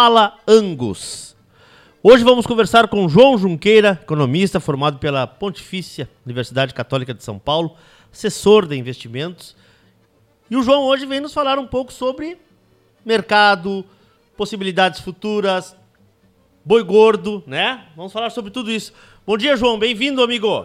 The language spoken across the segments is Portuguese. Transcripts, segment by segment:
Fala Angus. Hoje vamos conversar com João Junqueira, economista formado pela Pontifícia Universidade Católica de São Paulo, assessor de investimentos. E o João hoje vem nos falar um pouco sobre mercado, possibilidades futuras, boi gordo, né? Vamos falar sobre tudo isso. Bom dia, João. Bem-vindo, amigo.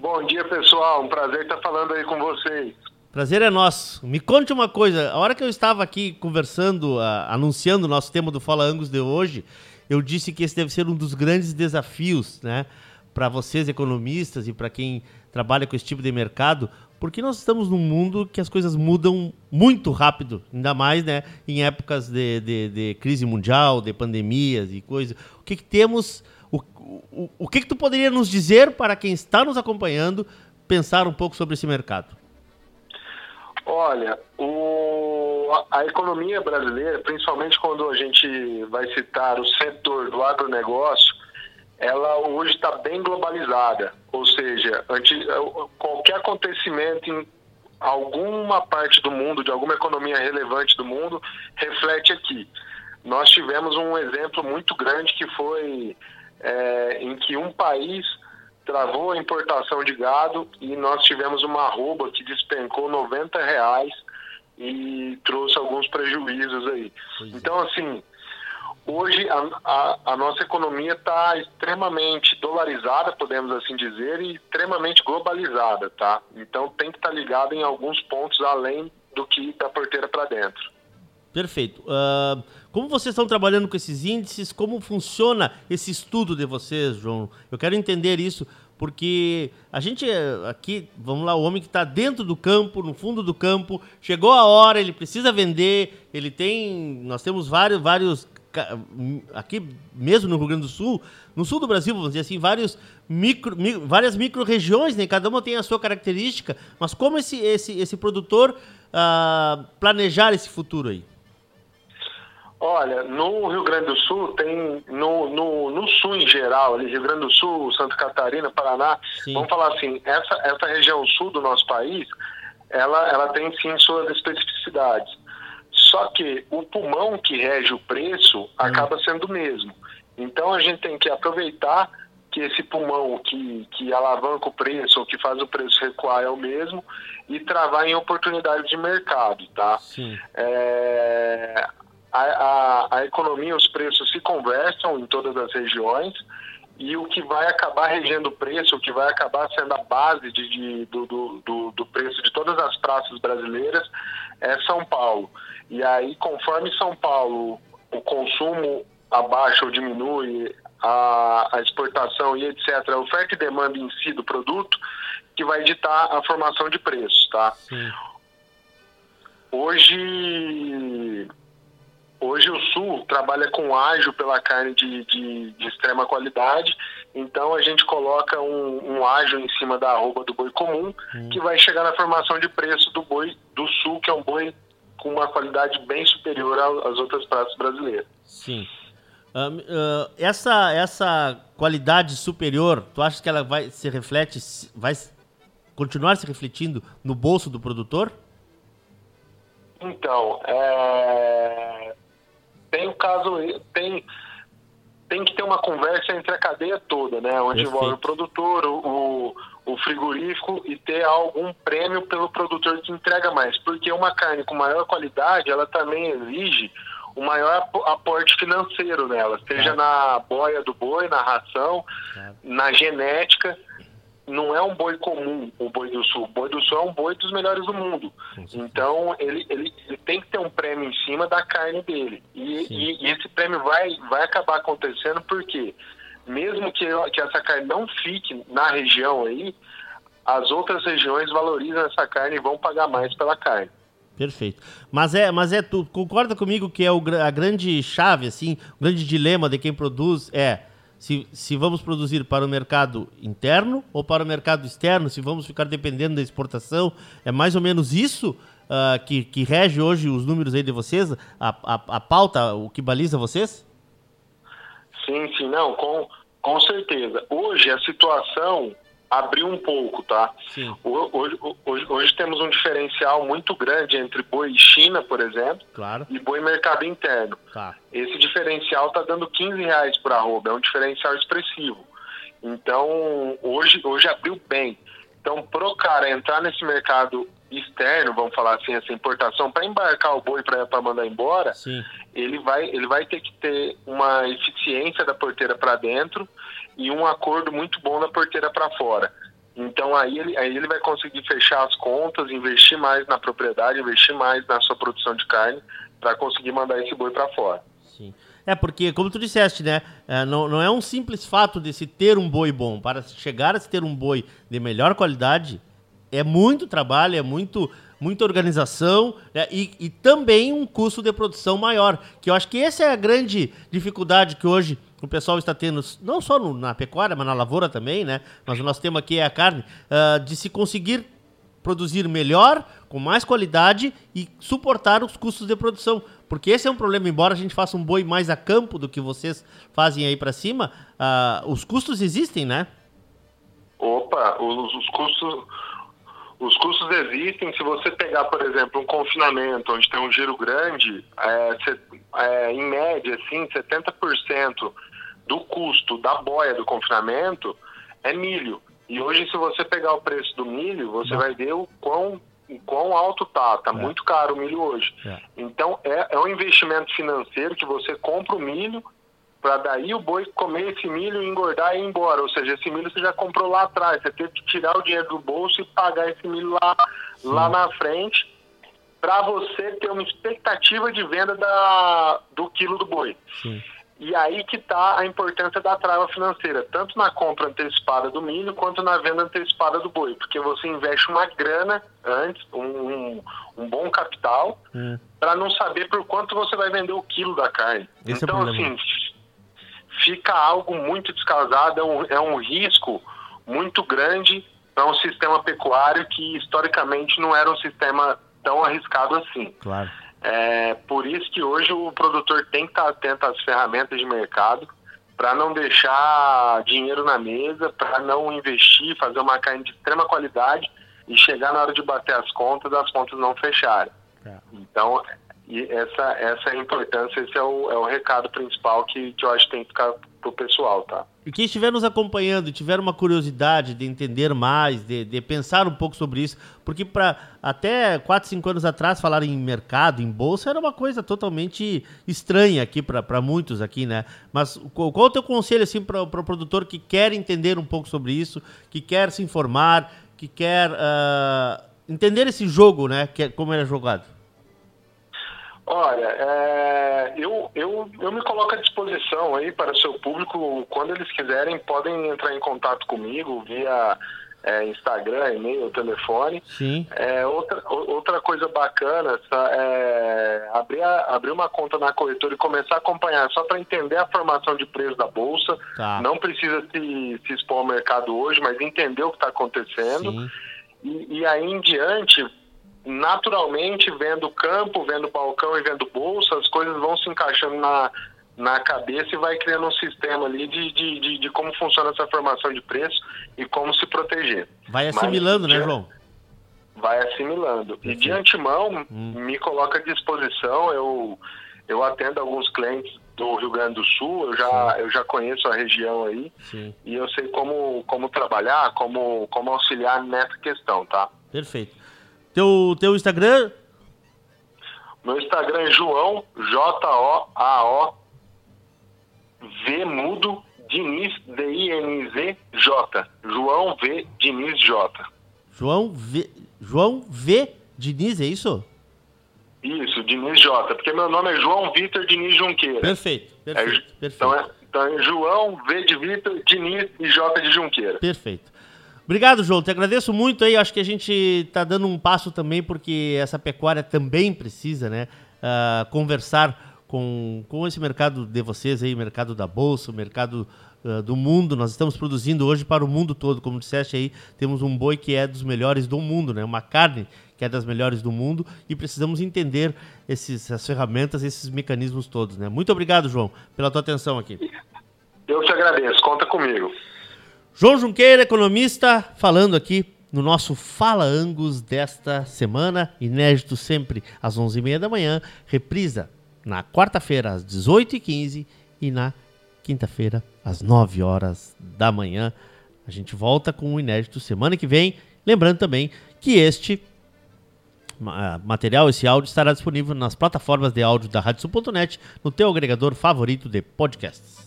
Bom dia, pessoal. Um prazer estar falando aí com vocês. Prazer é nosso. Me conte uma coisa. A hora que eu estava aqui conversando, uh, anunciando o nosso tema do Fala Angus de hoje, eu disse que esse deve ser um dos grandes desafios, né? Para vocês, economistas, e para quem trabalha com esse tipo de mercado, porque nós estamos num mundo que as coisas mudam muito rápido, ainda mais né, em épocas de, de, de crise mundial, de pandemias e coisas. O que, que temos o, o, o que, que tu poderia nos dizer para quem está nos acompanhando pensar um pouco sobre esse mercado? Olha, o, a economia brasileira, principalmente quando a gente vai citar o setor do agronegócio, ela hoje está bem globalizada. Ou seja, antes, qualquer acontecimento em alguma parte do mundo, de alguma economia relevante do mundo, reflete aqui. Nós tivemos um exemplo muito grande que foi é, em que um país travou a importação de gado e nós tivemos uma arroba que despencou 90 reais e trouxe alguns prejuízos aí. Pois é. então, assim, hoje a, a, a nossa economia está extremamente dolarizada, podemos assim dizer, e extremamente globalizada, tá? Então tem que estar tá ligado em alguns pontos além do que da porteira para dentro. Perfeito. Uh, como vocês estão trabalhando com esses índices? Como funciona esse estudo de vocês, João? Eu quero entender isso, porque a gente aqui, vamos lá, o homem que está dentro do campo, no fundo do campo, chegou a hora, ele precisa vender, ele tem, nós temos vários, vários aqui mesmo no Rio Grande do Sul, no sul do Brasil, vamos dizer assim, vários micro, várias micro-regiões, né? cada uma tem a sua característica, mas como esse, esse, esse produtor uh, planejar esse futuro aí? Olha, no Rio Grande do Sul tem, no, no, no sul em geral, ali, Rio Grande do Sul, Santa Catarina, Paraná, sim. vamos falar assim, essa, essa região sul do nosso país, ela, ela tem sim suas especificidades. Só que o pulmão que rege o preço hum. acaba sendo o mesmo. Então a gente tem que aproveitar que esse pulmão que, que alavanca o preço ou que faz o preço recuar é o mesmo e travar em oportunidades de mercado, tá? Sim. É, a, a, a economia, os preços se conversam em todas as regiões e o que vai acabar regendo o preço, o que vai acabar sendo a base de, de do, do, do, preço de todas as praças brasileiras é São Paulo. E aí, conforme São Paulo o consumo abaixa ou diminui, a, a exportação e etc., a oferta e demanda em si do produto, que vai ditar a formação de preços, tá? Sim. Hoje Hoje o Sul trabalha com ágio pela carne de, de, de, extrema qualidade, então a gente coloca um, um ágio em cima da arroba do boi comum, hum. que vai chegar na formação de preço do boi do Sul, que é um boi com uma qualidade bem superior às outras praças brasileiras. Sim. Uh, uh, essa, essa qualidade superior, tu acha que ela vai se reflete, vai continuar se refletindo no bolso do produtor? Então, é tem o caso, tem, tem que ter uma conversa entre a cadeia toda, né? Onde Perfeito. envolve o produtor, o, o frigorífico e ter algum prêmio pelo produtor que entrega mais. Porque uma carne com maior qualidade, ela também exige o maior aporte financeiro nela, seja é. na boia do boi, na ração, é. na genética não é um boi comum, o boi do sul. O boi do sul é um boi dos melhores do mundo. Então, ele, ele, ele tem que ter um prêmio em cima da carne dele. E, e, e, esse prêmio vai, vai acabar acontecendo porque, mesmo que, que essa carne não fique na região aí, as outras regiões valorizam essa carne e vão pagar mais pela carne. Perfeito. Mas é, mas é tu concorda comigo que é o, a grande chave, assim, o grande dilema de quem produz é se, se vamos produzir para o mercado interno ou para o mercado externo, se vamos ficar dependendo da exportação. É mais ou menos isso uh, que, que rege hoje os números aí de vocês, a, a, a pauta, o que baliza vocês? Sim, sim, não, com, com certeza. Hoje a situação abriu um pouco, tá? Sim. Hoje, hoje, hoje, temos um diferencial muito grande entre boi China, por exemplo, claro. e boi mercado interno. Tá. Esse diferencial está dando 15 reais por arroba, é um diferencial expressivo. Então, hoje, hoje abriu bem. Então, pro cara entrar nesse mercado externo, vamos falar assim, essa importação, para embarcar o boi para mandar embora, Sim. ele vai, ele vai ter que ter uma eficiência da porteira para dentro e um acordo muito bom da porteira para fora. Então aí ele, aí ele vai conseguir fechar as contas, investir mais na propriedade, investir mais na sua produção de carne para conseguir mandar esse boi para fora. Sim. É porque, como tu disseste, né? É, não, não é um simples fato de se ter um boi bom. Para chegar a se ter um boi de melhor qualidade, é muito trabalho, é muito, muita organização né? e, e, também um custo de produção maior. Que eu acho que essa é a grande dificuldade que hoje o pessoal está tendo, não só no, na pecuária, mas na lavoura também, né? Mas o nosso tema aqui é a carne, uh, de se conseguir produzir melhor, com mais qualidade e suportar os custos de produção. Porque esse é um problema, embora a gente faça um boi mais a campo do que vocês fazem aí para cima, uh, os custos existem, né? Opa, os, os custos os custos existem. Se você pegar, por exemplo, um confinamento onde tem um giro grande, é, é, em média, assim, 70% do custo da boia do confinamento é milho. E hoje, se você pegar o preço do milho, você vai ver o quão, o quão alto tá. Tá é. muito caro o milho hoje. É. Então, é, é um investimento financeiro que você compra o milho para daí o boi comer esse milho, engordar e ir embora. Ou seja, esse milho você já comprou lá atrás, você teve que tirar o dinheiro do bolso e pagar esse milho lá, lá na frente, para você ter uma expectativa de venda da, do quilo do boi. Sim. E aí que está a importância da trava financeira, tanto na compra antecipada do milho quanto na venda antecipada do boi, porque você investe uma grana antes, um, um, um bom capital, hum. para não saber por quanto você vai vender o quilo da carne. Esse então, é assim, fica algo muito descasado, é um, é um risco muito grande para um sistema pecuário que historicamente não era um sistema tão arriscado assim. Claro. É, por isso que hoje o produtor tem que estar atento às ferramentas de mercado para não deixar dinheiro na mesa, para não investir, fazer uma carne de extrema qualidade e chegar na hora de bater as contas, as contas não fecharem. É. Então, e essa, essa é a importância, esse é o, é o recado principal que, que eu acho que tem que ficar pro pessoal, tá? E quem estiver nos acompanhando tiver uma curiosidade de entender mais, de, de pensar um pouco sobre isso, porque para até 4, 5 anos atrás falar em mercado, em bolsa, era uma coisa totalmente estranha aqui para muitos aqui, né? Mas qual, qual é o teu conselho assim para o pro produtor que quer entender um pouco sobre isso, que quer se informar, que quer uh, entender esse jogo, né? Que, é, como ele é jogado? Olha, é, eu, eu, eu me coloco à disposição aí para o seu público. Quando eles quiserem, podem entrar em contato comigo via é, Instagram, e-mail, telefone. Sim. É, outra, outra coisa bacana é abrir, a, abrir uma conta na corretora e começar a acompanhar, só para entender a formação de preço da bolsa. Tá. Não precisa se, se expor ao mercado hoje, mas entender o que está acontecendo. Sim. E, e aí em diante naturalmente, vendo campo, vendo balcão e vendo bolsa, as coisas vão se encaixando na, na cabeça e vai criando um sistema ali de, de, de, de como funciona essa formação de preço e como se proteger. Vai assimilando, Mas, né, João? Vai assimilando. E de antemão, hum. me coloca à disposição, eu, eu atendo alguns clientes do Rio Grande do Sul, eu já, eu já conheço a região aí Sim. e eu sei como, como trabalhar, como, como auxiliar nessa questão, tá? Perfeito. Teu, teu Instagram? Meu Instagram é João, J-O-A-O, V mudo, Diniz, D-I-N-Z-J. João V. Diniz J. João V. João V. Diniz, é isso? Isso, Diniz J. Porque meu nome é João Vitor Diniz Junqueira. Perfeito, perfeito. É, perfeito. Então, é, então é João V de Vitor, Diniz e J de Junqueira. Perfeito. Obrigado, João. Te agradeço muito aí. Acho que a gente está dando um passo também, porque essa pecuária também precisa, né? Uh, conversar com, com esse mercado de vocês aí, mercado da bolsa, mercado uh, do mundo. Nós estamos produzindo hoje para o mundo todo. Como disseste aí, temos um boi que é dos melhores do mundo, né? Uma carne que é das melhores do mundo e precisamos entender esses, essas ferramentas, esses mecanismos todos, né? Muito obrigado, João, pela tua atenção aqui. Eu te agradeço. Conta comigo. João Junqueira, economista, falando aqui no nosso Fala Angus desta semana, inédito sempre às 11h30 da manhã, reprisa na quarta-feira às 18h15 e na quinta-feira às 9 horas da manhã. A gente volta com o inédito semana que vem. Lembrando também que este material, esse áudio, estará disponível nas plataformas de áudio da RádioSul.net, no teu agregador favorito de podcasts.